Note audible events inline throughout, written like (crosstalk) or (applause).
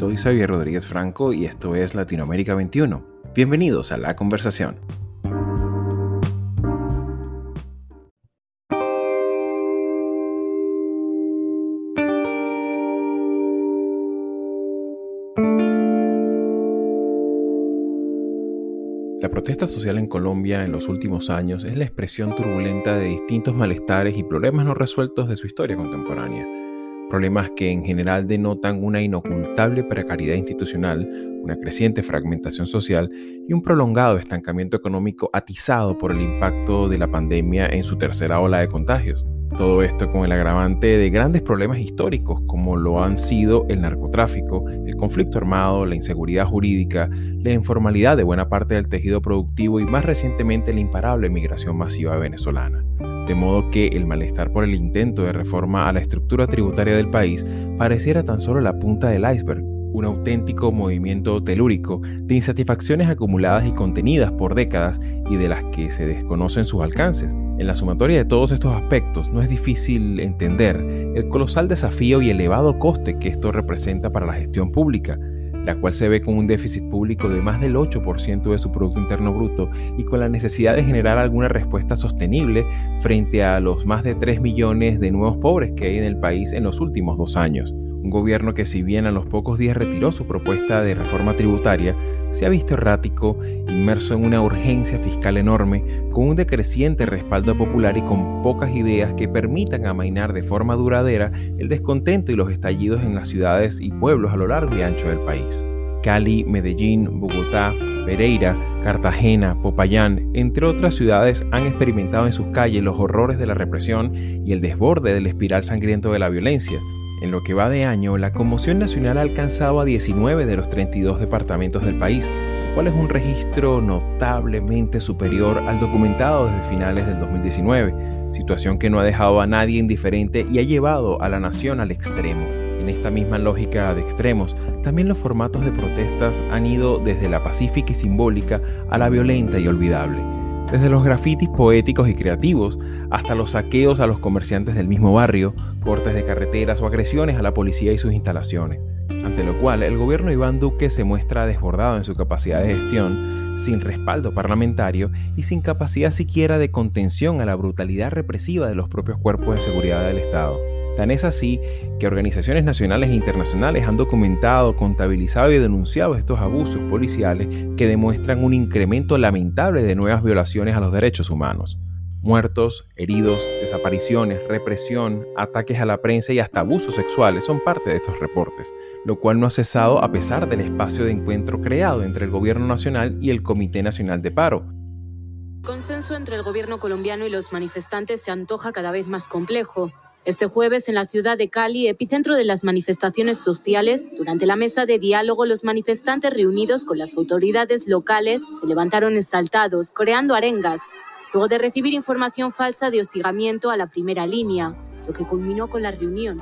soy Xavier Rodríguez Franco y esto es Latinoamérica 21. Bienvenidos a la conversación. La protesta social en Colombia en los últimos años es la expresión turbulenta de distintos malestares y problemas no resueltos de su historia contemporánea. Problemas que en general denotan una inocultable precariedad institucional, una creciente fragmentación social y un prolongado estancamiento económico atizado por el impacto de la pandemia en su tercera ola de contagios. Todo esto con el agravante de grandes problemas históricos como lo han sido el narcotráfico, el conflicto armado, la inseguridad jurídica, la informalidad de buena parte del tejido productivo y más recientemente la imparable migración masiva venezolana. De modo que el malestar por el intento de reforma a la estructura tributaria del país pareciera tan solo la punta del iceberg, un auténtico movimiento telúrico de insatisfacciones acumuladas y contenidas por décadas y de las que se desconocen sus alcances. En la sumatoria de todos estos aspectos no es difícil entender el colosal desafío y elevado coste que esto representa para la gestión pública, la cual se ve con un déficit público de más del 8% de su Producto Interno Bruto y con la necesidad de generar alguna respuesta sostenible frente a los más de 3 millones de nuevos pobres que hay en el país en los últimos dos años. Un gobierno que si bien a los pocos días retiró su propuesta de reforma tributaria, se ha visto errático, inmerso en una urgencia fiscal enorme, con un decreciente respaldo popular y con pocas ideas que permitan amainar de forma duradera el descontento y los estallidos en las ciudades y pueblos a lo largo y ancho del país. Cali, Medellín, Bogotá, Pereira, Cartagena, Popayán, entre otras ciudades, han experimentado en sus calles los horrores de la represión y el desborde del espiral sangriento de la violencia, en lo que va de año, la conmoción nacional ha alcanzado a 19 de los 32 departamentos del país, cual es un registro notablemente superior al documentado desde finales del 2019, situación que no ha dejado a nadie indiferente y ha llevado a la nación al extremo. En esta misma lógica de extremos, también los formatos de protestas han ido desde la pacífica y simbólica a la violenta y olvidable desde los grafitis poéticos y creativos hasta los saqueos a los comerciantes del mismo barrio, cortes de carreteras o agresiones a la policía y sus instalaciones. Ante lo cual, el gobierno de Iván Duque se muestra desbordado en su capacidad de gestión, sin respaldo parlamentario y sin capacidad siquiera de contención a la brutalidad represiva de los propios cuerpos de seguridad del Estado. Es así que organizaciones nacionales e internacionales han documentado, contabilizado y denunciado estos abusos policiales que demuestran un incremento lamentable de nuevas violaciones a los derechos humanos. Muertos, heridos, desapariciones, represión, ataques a la prensa y hasta abusos sexuales son parte de estos reportes, lo cual no ha cesado a pesar del espacio de encuentro creado entre el Gobierno Nacional y el Comité Nacional de Paro. El consenso entre el gobierno colombiano y los manifestantes se antoja cada vez más complejo. Este jueves, en la ciudad de Cali, epicentro de las manifestaciones sociales, durante la mesa de diálogo, los manifestantes reunidos con las autoridades locales se levantaron exaltados, coreando arengas, luego de recibir información falsa de hostigamiento a la primera línea, lo que culminó con la reunión.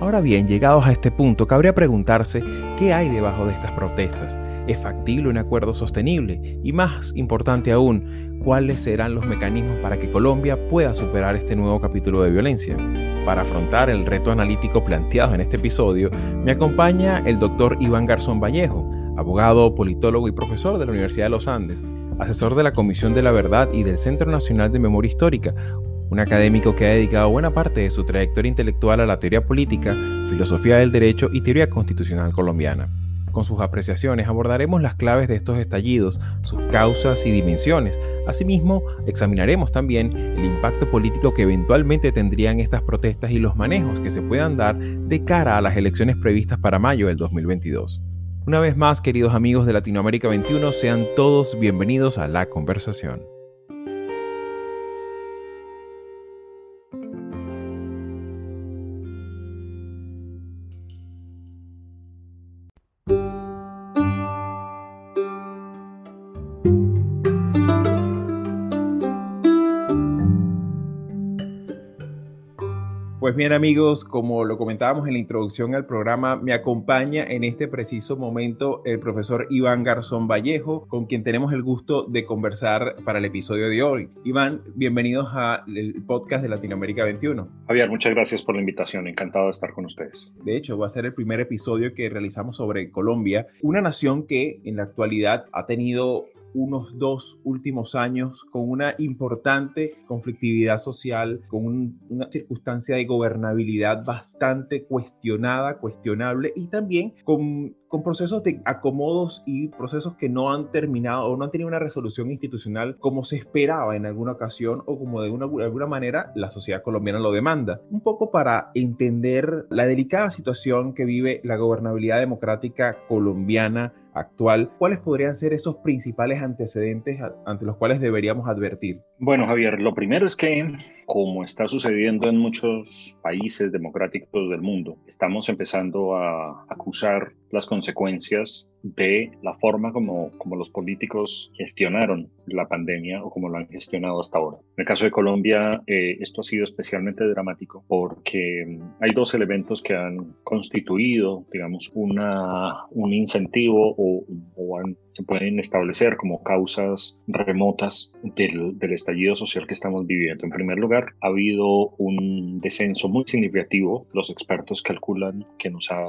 Ahora bien, llegados a este punto, cabría preguntarse qué hay debajo de estas protestas. ¿Es factible un acuerdo sostenible? Y más importante aún, ¿cuáles serán los mecanismos para que Colombia pueda superar este nuevo capítulo de violencia? Para afrontar el reto analítico planteado en este episodio, me acompaña el doctor Iván Garzón Vallejo, abogado, politólogo y profesor de la Universidad de los Andes, asesor de la Comisión de la Verdad y del Centro Nacional de Memoria Histórica, un académico que ha dedicado buena parte de su trayectoria intelectual a la teoría política, filosofía del derecho y teoría constitucional colombiana. Con sus apreciaciones abordaremos las claves de estos estallidos, sus causas y dimensiones. Asimismo, examinaremos también el impacto político que eventualmente tendrían estas protestas y los manejos que se puedan dar de cara a las elecciones previstas para mayo del 2022. Una vez más, queridos amigos de Latinoamérica 21, sean todos bienvenidos a la conversación. Pues bien amigos, como lo comentábamos en la introducción al programa, me acompaña en este preciso momento el profesor Iván Garzón Vallejo, con quien tenemos el gusto de conversar para el episodio de hoy. Iván, bienvenidos al podcast de Latinoamérica 21. Javier, muchas gracias por la invitación, encantado de estar con ustedes. De hecho, va a ser el primer episodio que realizamos sobre Colombia, una nación que en la actualidad ha tenido unos dos últimos años con una importante conflictividad social, con una circunstancia de gobernabilidad bastante cuestionada, cuestionable y también con, con procesos de acomodos y procesos que no han terminado o no han tenido una resolución institucional como se esperaba en alguna ocasión o como de, una, de alguna manera la sociedad colombiana lo demanda. Un poco para entender la delicada situación que vive la gobernabilidad democrática colombiana actual, ¿cuáles podrían ser esos principales antecedentes ante los cuales deberíamos advertir? Bueno, Javier, lo primero es que, como está sucediendo en muchos países democráticos del mundo, estamos empezando a acusar las consecuencias de la forma como, como los políticos gestionaron la pandemia o como lo han gestionado hasta ahora. En el caso de Colombia, eh, esto ha sido especialmente dramático porque mm, hay dos elementos que han constituido, digamos, una, un incentivo o, se pueden establecer como causas remotas del, del estallido social que estamos viviendo. En primer lugar, ha habido un descenso muy significativo. Los expertos calculan que nos ha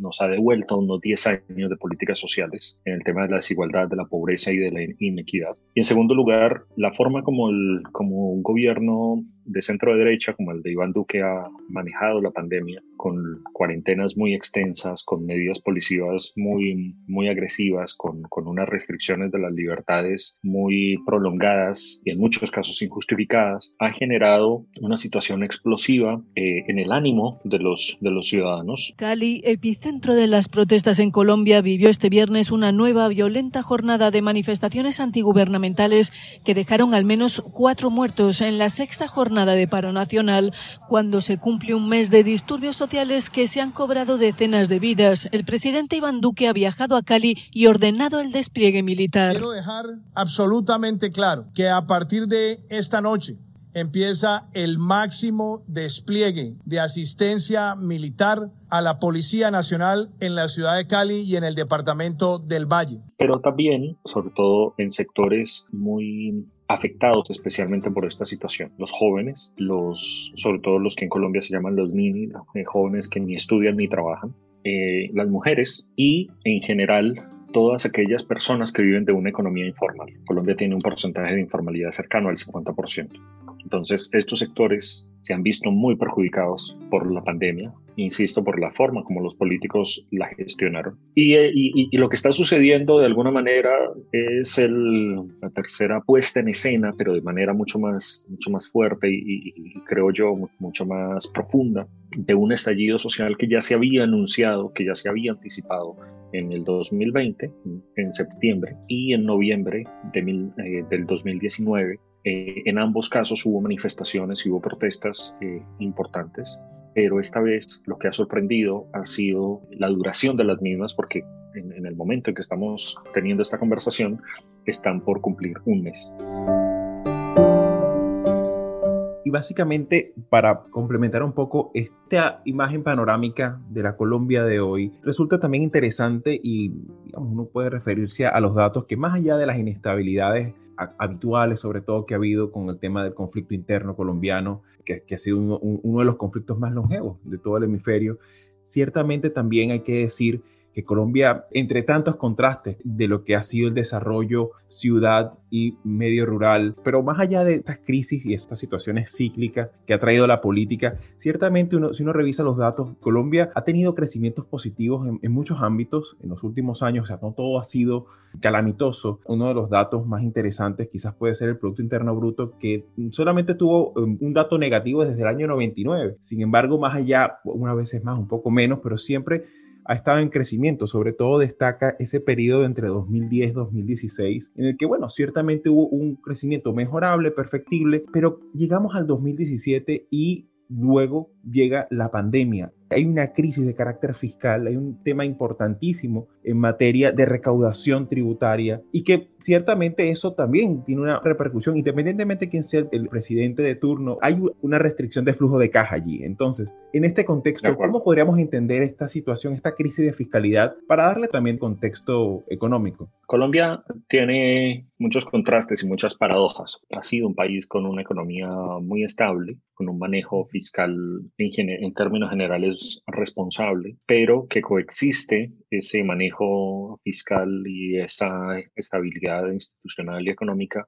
nos ha devuelto unos 10 años de sociales en el tema de la desigualdad, de la pobreza y de la inequidad. Y en segundo lugar, la forma como, el, como un gobierno de centro derecha, como el de Iván Duque, ha manejado la pandemia, con cuarentenas muy extensas, con medidas policivas muy, muy agresivas, con, con unas restricciones de las libertades muy prolongadas y en muchos casos injustificadas, ha generado una situación explosiva eh, en el ánimo de los, de los ciudadanos. Cali, epicentro de las protestas en Colombia, vivió este viernes una nueva violenta jornada de manifestaciones antigubernamentales que dejaron al menos cuatro muertos en la sexta jornada de paro nacional cuando se cumple un mes de disturbios sociales que se han cobrado decenas de vidas. El presidente Iván Duque ha viajado a Cali y ordenado el despliegue militar. Quiero dejar absolutamente claro que a partir de esta noche empieza el máximo despliegue de asistencia militar a la Policía Nacional en la ciudad de Cali y en el departamento del Valle. Pero también, sobre todo en sectores muy afectados especialmente por esta situación. Los jóvenes, los, sobre todo los que en Colombia se llaman los mini, eh, jóvenes que ni estudian ni trabajan, eh, las mujeres y en general todas aquellas personas que viven de una economía informal. Colombia tiene un porcentaje de informalidad cercano al 50%. Entonces, estos sectores se han visto muy perjudicados por la pandemia, insisto, por la forma como los políticos la gestionaron. Y, eh, y, lo que está sucediendo de alguna manera es el, la tercera puesta en escena, pero de manera mucho más, mucho más fuerte y, y creo yo mucho más profunda, de un estallido social que ya se había anunciado, que ya se había anticipado en el 2020, en septiembre, y en noviembre de eh, del 2019. Eh, en ambos casos hubo manifestaciones y hubo protestas eh, importantes, pero esta vez lo que ha sorprendido ha sido la duración de las mismas, porque en, en el momento en que estamos teniendo esta conversación están por cumplir un mes. Y básicamente, para complementar un poco esta imagen panorámica de la Colombia de hoy, resulta también interesante y uno puede referirse a los datos que más allá de las inestabilidades habituales, sobre todo que ha habido con el tema del conflicto interno colombiano, que, ha sido uno de los conflictos más longevos de todo el hemisferio, ciertamente también hay que decir que Colombia, entre tantos contrastes de lo que ha sido el desarrollo ciudad y medio rural, pero más allá de estas crisis y estas situaciones cíclicas que ha traído la política, ciertamente uno, si uno revisa los datos, Colombia ha tenido crecimientos positivos en, muchos ámbitos en los últimos años, o sea, no todo ha sido calamitoso. Uno de los datos más interesantes quizás puede ser el Producto Interno Bruto, que solamente tuvo um, un dato negativo desde el año 99. Sin embargo, más allá, unas veces más, un poco menos, pero siempre ha estado en crecimiento. Sobre todo destaca ese periodo entre 2010 y 2016, en el que, bueno, ciertamente hubo un crecimiento mejorable, perfectible, pero llegamos al 2017 y luego llega la pandemia. Hay una crisis de carácter fiscal, hay un tema importantísimo en materia de recaudación tributaria y que ciertamente eso también tiene una repercusión, independientemente de quién sea el presidente de turno, hay una restricción de flujo de caja allí. Entonces, en este contexto, ¿cómo podríamos entender esta situación, esta crisis de fiscalidad, para darle también contexto económico? Colombia tiene muchos contrastes y muchas paradojas. Ha sido un país con una economía muy estable, con un manejo fiscal en, en términos generales responsable, pero que coexiste ese manejo fiscal y esa estabilidad institucional y económica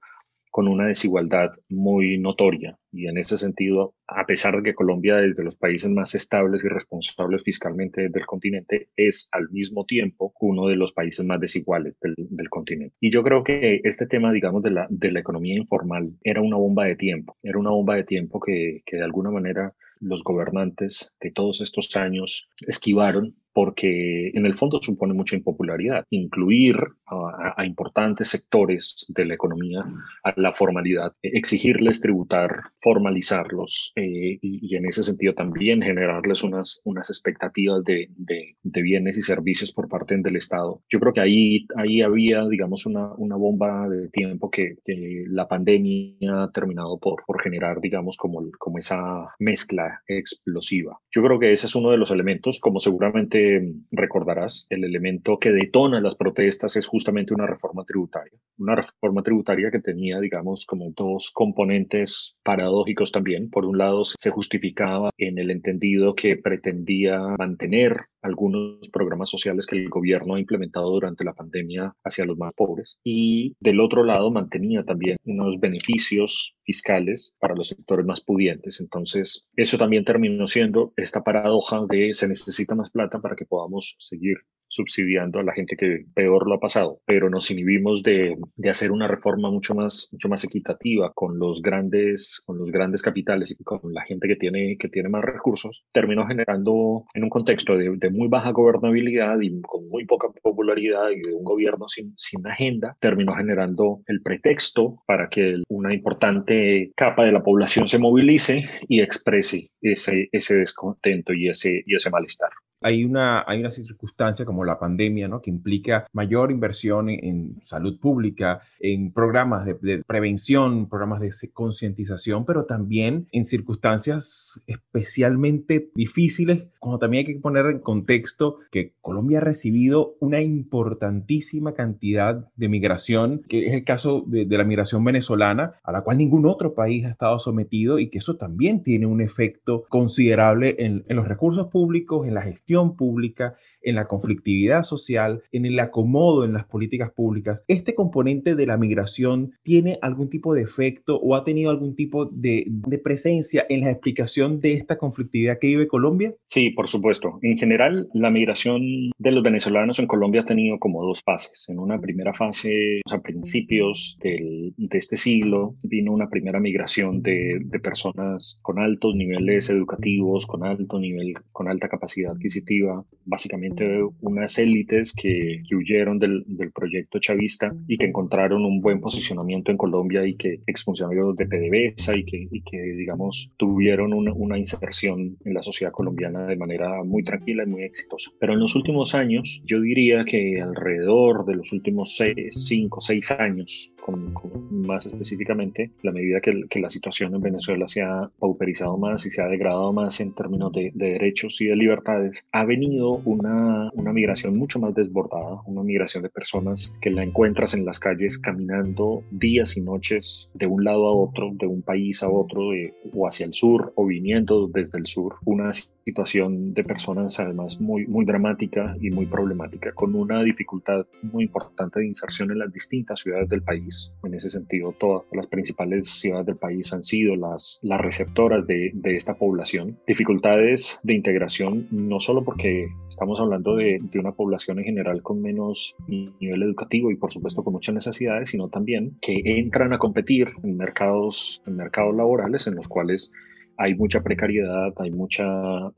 con una desigualdad muy notoria. Y en ese sentido, a pesar de que Colombia es de los países más estables y responsables fiscalmente del continente, es al mismo tiempo uno de los países más desiguales del, continente. Y yo creo que este tema, digamos, de la, de la economía informal era una bomba de tiempo, era una bomba de tiempo que, que de alguna manera los gobernantes de todos estos años esquivaron porque en el fondo supone mucha impopularidad. Incluir a, importantes sectores de la economía a la formalidad, exigirles tributar, formalizarlos eh, y, en ese sentido también generarles unas, unas expectativas de, de, bienes y servicios por parte del Estado. Yo creo que ahí, ahí había, digamos, una, una bomba de tiempo que, que la pandemia ha terminado por, por generar, digamos, como, como esa mezcla explosiva. Yo creo que ese es uno de los elementos, como seguramente recordarás, el elemento que detona las protestas es justamente una reforma tributaria. Una reforma tributaria que tenía, digamos, como dos componentes paradójicos también. Por un lado, se justificaba en el entendido que pretendía mantener algunos programas sociales que el gobierno ha implementado durante la pandemia hacia los más pobres. Y del otro lado mantenía también unos beneficios fiscales para los sectores más pudientes. Entonces, eso también terminó siendo esta paradoja de se necesita más plata para que podamos seguir subsidiando a la gente que peor lo ha pasado, pero nos inhibimos de, de, hacer una reforma mucho más, mucho más equitativa con los grandes, con los grandes capitales y con la gente que tiene, que tiene más recursos, terminó generando en un contexto de, de muy baja gobernabilidad y con muy poca popularidad y de un gobierno sin, sin agenda, terminó generando el pretexto para que una importante capa de la población se movilice y exprese ese, ese descontento y ese, y ese malestar hay una, hay una circunstancia como la pandemia, ¿no? Que implica mayor inversión en, salud pública, en programas de, prevención, programas de concientización, pero también en circunstancias especialmente difíciles, como también hay que poner en contexto que Colombia ha recibido una importantísima cantidad de migración, que es el caso de, la migración venezolana, a la cual ningún otro país ha estado sometido y que eso también tiene un efecto considerable en, en los recursos públicos, en la gestión pública, en la conflictividad social, en el acomodo en las políticas públicas. ¿Este componente de la migración tiene algún tipo de efecto o ha tenido algún tipo de, de presencia en la explicación de esta conflictividad que vive Colombia? Sí, por supuesto. En general, la migración de los venezolanos en Colombia ha tenido como dos fases. En una primera fase, a principios del, de este siglo, vino una primera migración de, de personas con altos niveles educativos, con alto nivel, con alta capacidad adquisitiva básicamente unas élites que, huyeron del, proyecto chavista y que encontraron un buen posicionamiento en Colombia y que expulsaron de PDVSA y que, y que digamos, tuvieron una, una inserción en la sociedad colombiana de manera muy tranquila y muy exitosa. Pero en los últimos años, yo diría que alrededor de los últimos cinco o seis años, con, más específicamente, la medida que, que, la situación en Venezuela se ha pauperizado más y se ha degradado más en términos de, de derechos y de libertades, ha venido una, una migración mucho más desbordada, una migración de personas que la encuentras en las calles caminando días y noches de un lado a otro, de un país a otro, o hacia el sur, o viniendo desde el sur. Una situación de personas además muy, muy dramática y muy problemática, con una dificultad muy importante de inserción en las distintas ciudades del país. En ese sentido, todas las principales ciudades del país han sido las, las receptoras de, de esta población. Dificultades de integración no solo porque estamos hablando de, una población en general con menos nivel educativo y por supuesto con muchas necesidades, sino también que entran a competir en mercados, en mercados laborales en los cuales hay mucha precariedad, hay mucha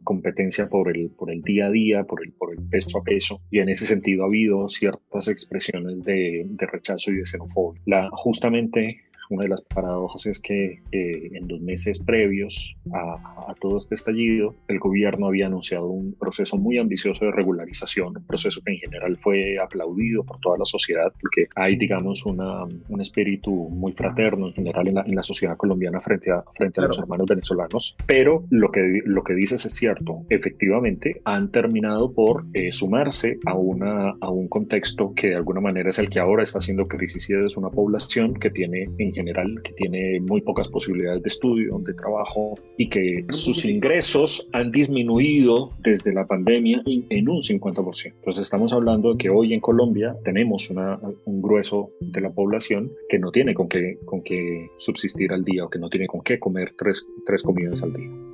competencia por el, por el día a día, por el, por el peso a peso, y en ese sentido ha habido ciertas expresiones de, de rechazo y de xenofobia. La, justamente una de las paradojas es que eh, en los meses previos a, a, todo este estallido, el gobierno había anunciado un proceso muy ambicioso de regularización, un proceso que en general fue aplaudido por toda la sociedad, porque hay, digamos, una, un espíritu muy fraterno en general en la, en la sociedad colombiana frente a, frente a los hermanos venezolanos. Pero lo que, lo que dices es cierto, efectivamente han terminado por eh, sumarse a, una, a un contexto que de alguna manera es el que ahora está haciendo crisis y es una población que tiene en general, que tiene muy pocas posibilidades de estudio, de trabajo y que sus ingresos han disminuido desde la pandemia en un 50%. Entonces estamos hablando de que hoy en Colombia tenemos una, un grueso de la población que no tiene con qué, con qué subsistir al día o que no tiene con qué comer tres, tres comidas al día.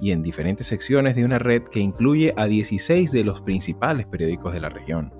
y en diferentes secciones de una red que incluye a 16 de los principales periódicos de la región.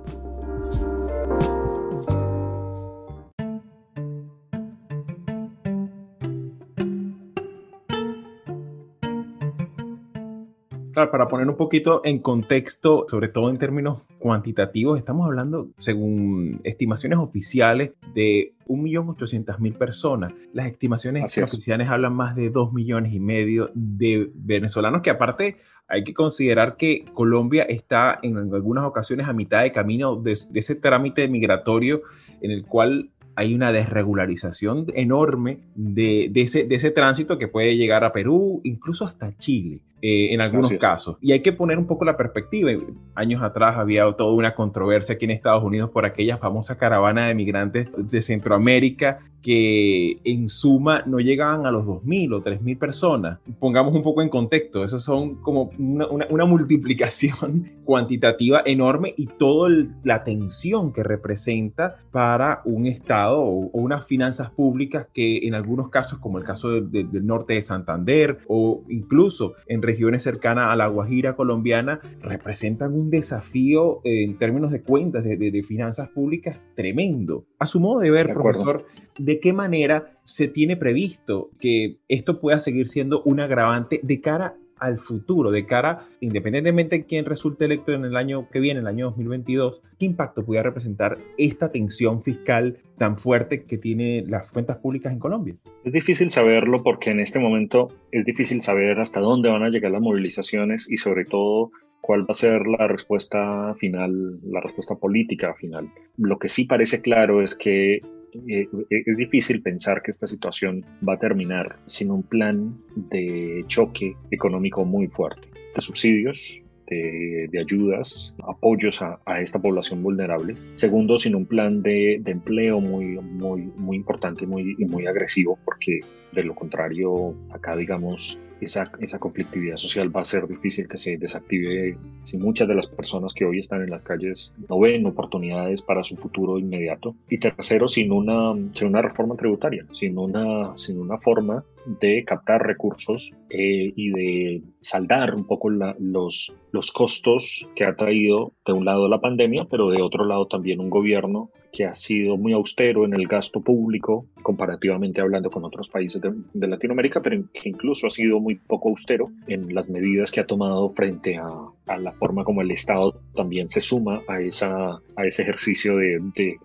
Para poner un poquito en contexto, sobre todo en términos cuantitativos, estamos hablando, según estimaciones oficiales, de 1.800.000 personas. Las estimaciones oficiales hablan más de 2 millones y medio de venezolanos, que aparte hay que considerar que Colombia está en algunas ocasiones a mitad de camino de, de ese trámite migratorio en el cual hay una desregularización enorme de, de, ese, de, ese, tránsito que puede llegar a Perú, incluso hasta Chile. Eh, en algunos casos. Y hay que poner un poco la perspectiva. Años atrás había toda una controversia aquí en Estados Unidos por aquella famosa caravana de migrantes de Centroamérica que en suma no llegaban a los 2.000 o 3.000 personas. Pongamos un poco en contexto, eso son como una, una, multiplicación (laughs) cuantitativa enorme y toda la tensión que representa para un Estado o, unas finanzas públicas que en algunos casos, como el caso del norte de Santander o incluso en regiones cercanas a la Guajira colombiana, representan un desafío en términos de cuentas, de, de, de finanzas públicas tremendo. A su modo de ver, profesor, ¿de qué manera se tiene previsto que esto pueda seguir siendo un agravante de cara al futuro, de cara, independientemente de quién resulte electo en el año que viene, el año 2022, qué impacto pudiera representar esta tensión fiscal tan fuerte que tiene las cuentas públicas en Colombia? Es difícil saberlo porque en este momento es difícil saber hasta dónde van a llegar las movilizaciones y sobre todo cuál va a ser la respuesta final, la respuesta política final. Lo que sí parece claro es que eh, es difícil pensar que esta situación va a terminar sin un plan de choque económico muy fuerte, de subsidios, de, ayudas, apoyos a, esta población vulnerable. Segundo, sin un plan de, empleo muy, muy, muy importante y muy, muy agresivo, porque de lo contrario, acá digamos, esa, esa conflictividad social va a ser difícil que se desactive si muchas de las personas que hoy están en las calles no ven oportunidades para su futuro inmediato. Y tercero, sin una, sin una reforma tributaria, sin una, sin una forma de captar recursos eh, y de saldar un poco los, los costos que ha traído de un lado la pandemia, pero de otro lado también un gobierno que ha sido muy austero en el gasto público, comparativamente hablando con otros países de, Latinoamérica, pero que incluso ha sido muy poco austero en las medidas que ha tomado frente a, la forma como el Estado también se suma a, esa, a ese ejercicio de,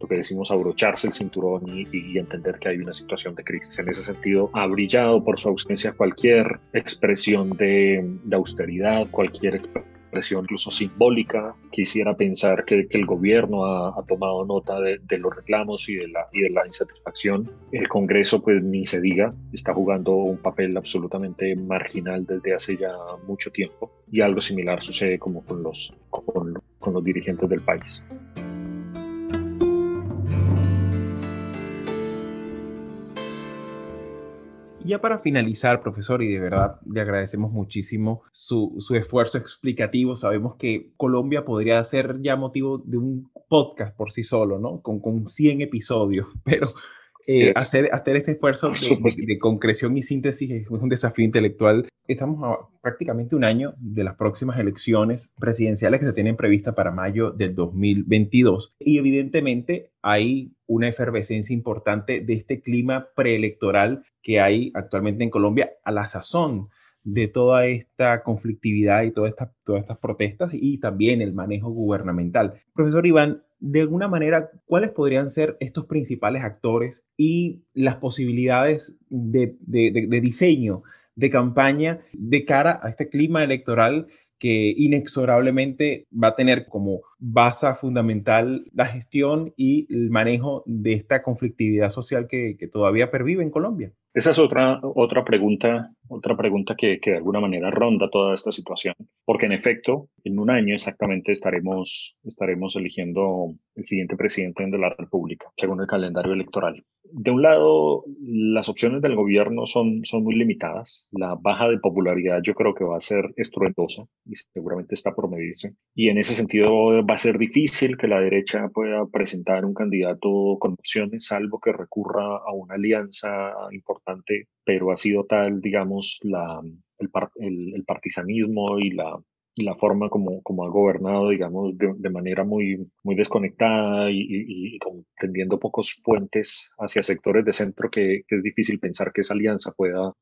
lo que decimos abrocharse el cinturón y, entender que hay una situación de crisis. En ese sentido, ha brillado por su ausencia cualquier expresión de, de austeridad, cualquier incluso simbólica. Quisiera pensar que, el gobierno ha, tomado nota de, los reclamos y de, la, insatisfacción. El Congreso, pues ni se diga, está jugando un papel absolutamente marginal desde hace ya mucho tiempo y algo similar sucede como con los dirigentes del país. Ya para finalizar, profesor, y de verdad le agradecemos muchísimo su, su esfuerzo explicativo. Sabemos que Colombia podría ser ya motivo de un podcast por sí solo, ¿no? Con, con 100 episodios, (laughs) pero eh, hacer, hacer este esfuerzo de, concreción y síntesis es un desafío intelectual. Estamos a prácticamente un año de las próximas elecciones presidenciales que se tienen previstas para mayo del 2022 y evidentemente hay una efervescencia importante de este clima preelectoral que hay actualmente en Colombia a la sazón de toda esta conflictividad y todas estas, todas estas protestas y también el manejo gubernamental. Profesor Iván, de alguna manera, ¿cuáles podrían ser estos principales actores y las posibilidades de, diseño de campaña de cara a este clima electoral que inexorablemente va a tener como base fundamental la gestión y el manejo de esta conflictividad social que, que todavía pervive en Colombia? Esa es otra, otra pregunta, otra pregunta que, que, de alguna manera ronda toda esta situación, porque en efecto, en un año exactamente estaremos, estaremos eligiendo el siguiente presidente de la República, según el calendario electoral. De un lado, las opciones del gobierno son, son muy limitadas. La baja de popularidad yo creo que va a ser estruendosa y seguramente está por medirse. Y en ese sentido va a ser difícil que la derecha pueda presentar un candidato con opciones, salvo que recurra a una alianza importante, pero ha sido tal, digamos, el, el, partisanismo y la forma como, ha gobernado, digamos, de, manera muy, desconectada y, y, tendiendo pocos puentes hacia sectores de centro que, es difícil pensar que esa alianza pueda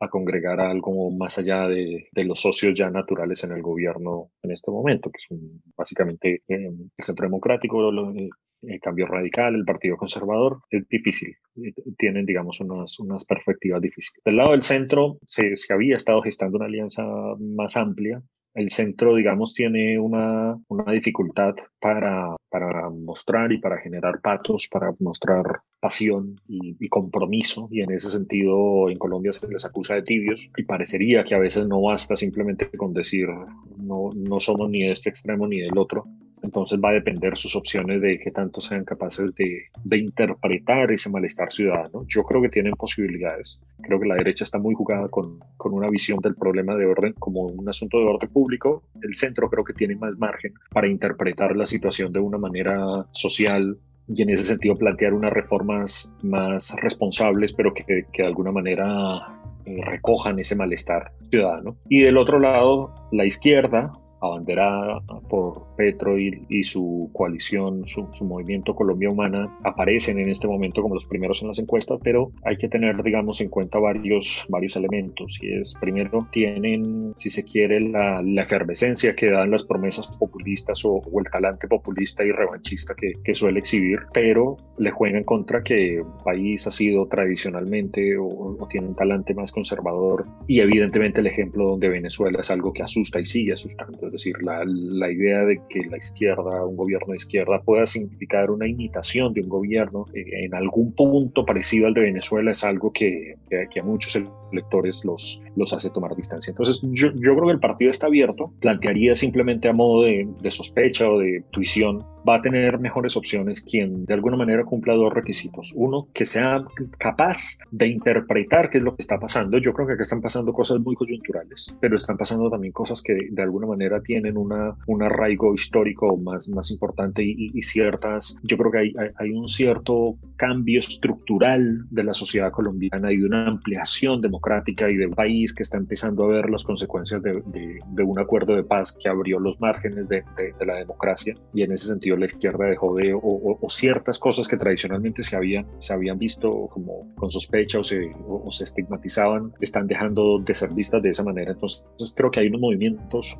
a congregar a algo más allá de, los socios ya naturales en el gobierno en este momento, que son básicamente eh, el Centro Democrático, el, el, Cambio Radical, el Partido Conservador. Es difícil, eh, tienen, digamos, unas, unas perspectivas difíciles. Del lado del centro se, se había estado gestando una alianza más amplia el centro, digamos, tiene una, una dificultad para, para, mostrar y para generar patos, para mostrar pasión y, compromiso. Y en ese sentido, en Colombia se les acusa de tibios y parecería que a veces no basta simplemente con decir no, no somos ni de este extremo ni del otro, entonces va a depender sus opciones de qué tanto sean capaces de, de, interpretar ese malestar ciudadano. Yo creo que tienen posibilidades. Creo que la derecha está muy jugada con, con una visión del problema de orden como un asunto de orden público. El centro creo que tiene más margen para interpretar la situación de una manera social y en ese sentido plantear unas reformas más responsables, pero que, que de alguna manera eh, recojan ese malestar ciudadano. Y del otro lado, la izquierda, abanderada por Petro y, su coalición, su, movimiento Colombia Humana, aparecen en este momento como los primeros en las encuestas, pero hay que tener, digamos, en cuenta varios, varios elementos. Y es, primero, tienen, si se quiere, la, efervescencia que dan las promesas populistas o, el talante populista y revanchista que, que, suele exhibir, pero le juegan contra que el país ha sido tradicionalmente o, o tiene un talante más conservador y evidentemente el ejemplo de Venezuela es algo que asusta y sigue asustando es decir, la, la, idea de que la izquierda, un gobierno de izquierda, pueda significar una imitación de un gobierno eh, en algún punto parecido al de Venezuela es algo que, que, a muchos electores los, los hace tomar distancia. Entonces, yo, yo creo que el partido está abierto, plantearía simplemente a modo de, de sospecha o de tuición va a tener mejores opciones quien de alguna manera cumpla dos requisitos. Uno, que sea capaz de interpretar qué es lo que está pasando. Yo creo que acá están pasando cosas muy coyunturales, pero están pasando también cosas que de alguna manera tienen una, un arraigo histórico más, más importante y, y ciertas, yo creo que hay, hay, hay, un cierto cambio estructural de la sociedad colombiana y de una ampliación democrática y de un país que está empezando a ver las consecuencias de, de, de un acuerdo de paz que abrió los márgenes de, de la democracia y en ese sentido la izquierda dejó de, o, o, o, ciertas cosas que tradicionalmente se habían, se habían visto como con sospecha o se, o, se estigmatizaban, están dejando de ser vistas de esa manera. Entonces, creo que hay unos movimientos,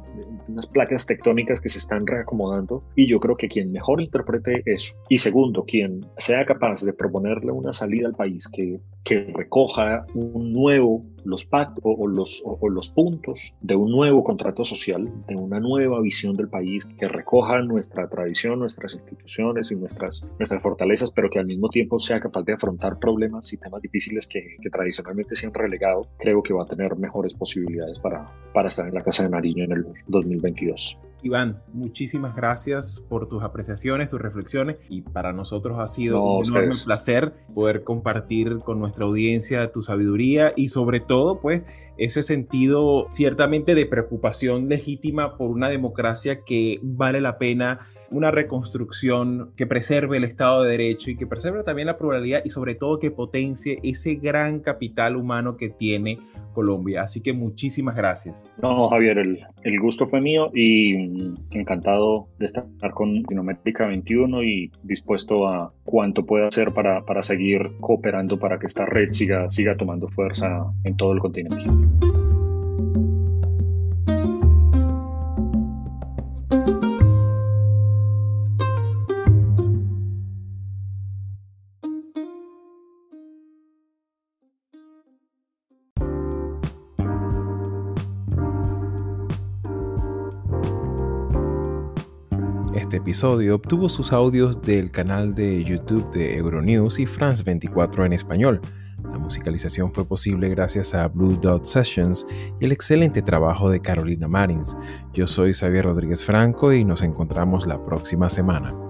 unas placas tectónicas que se están reacomodando y yo creo que quien mejor interprete eso y segundo, quien sea capaz de proponerle una salida al país que, que recoja un nuevo los pactos o, los, puntos de un nuevo contrato social, de una nueva visión del país que recoja nuestra tradición, nuestras instituciones y nuestras, nuestras fortalezas, pero que al mismo tiempo sea capaz de afrontar problemas y temas difíciles que, que tradicionalmente se han relegado, creo que va a tener mejores posibilidades para, para estar en la Casa de Nariño en el 2022. Iván, muchísimas gracias por tus apreciaciones, tus reflexiones y para nosotros ha sido un enorme placer poder compartir con nuestra audiencia tu sabiduría y sobre todo pues ese sentido ciertamente de preocupación legítima por una democracia que vale la pena una reconstrucción que preserve el Estado de Derecho y que preserve también la pluralidad y sobre todo que potencie ese gran capital humano que tiene Colombia. Así que muchísimas gracias. No, Javier, el, el gusto fue mío y encantado de estar con Latinoamérica 21 y dispuesto a cuanto pueda hacer para, para seguir cooperando para que esta red siga, siga tomando fuerza en todo el continente. Episodio obtuvo sus audios del canal de YouTube de Euronews y France 24 en español. La musicalización fue posible gracias a Blue Dot Sessions y el excelente trabajo de Carolina Marins. Yo soy Xavier Rodríguez Franco y nos encontramos la próxima semana.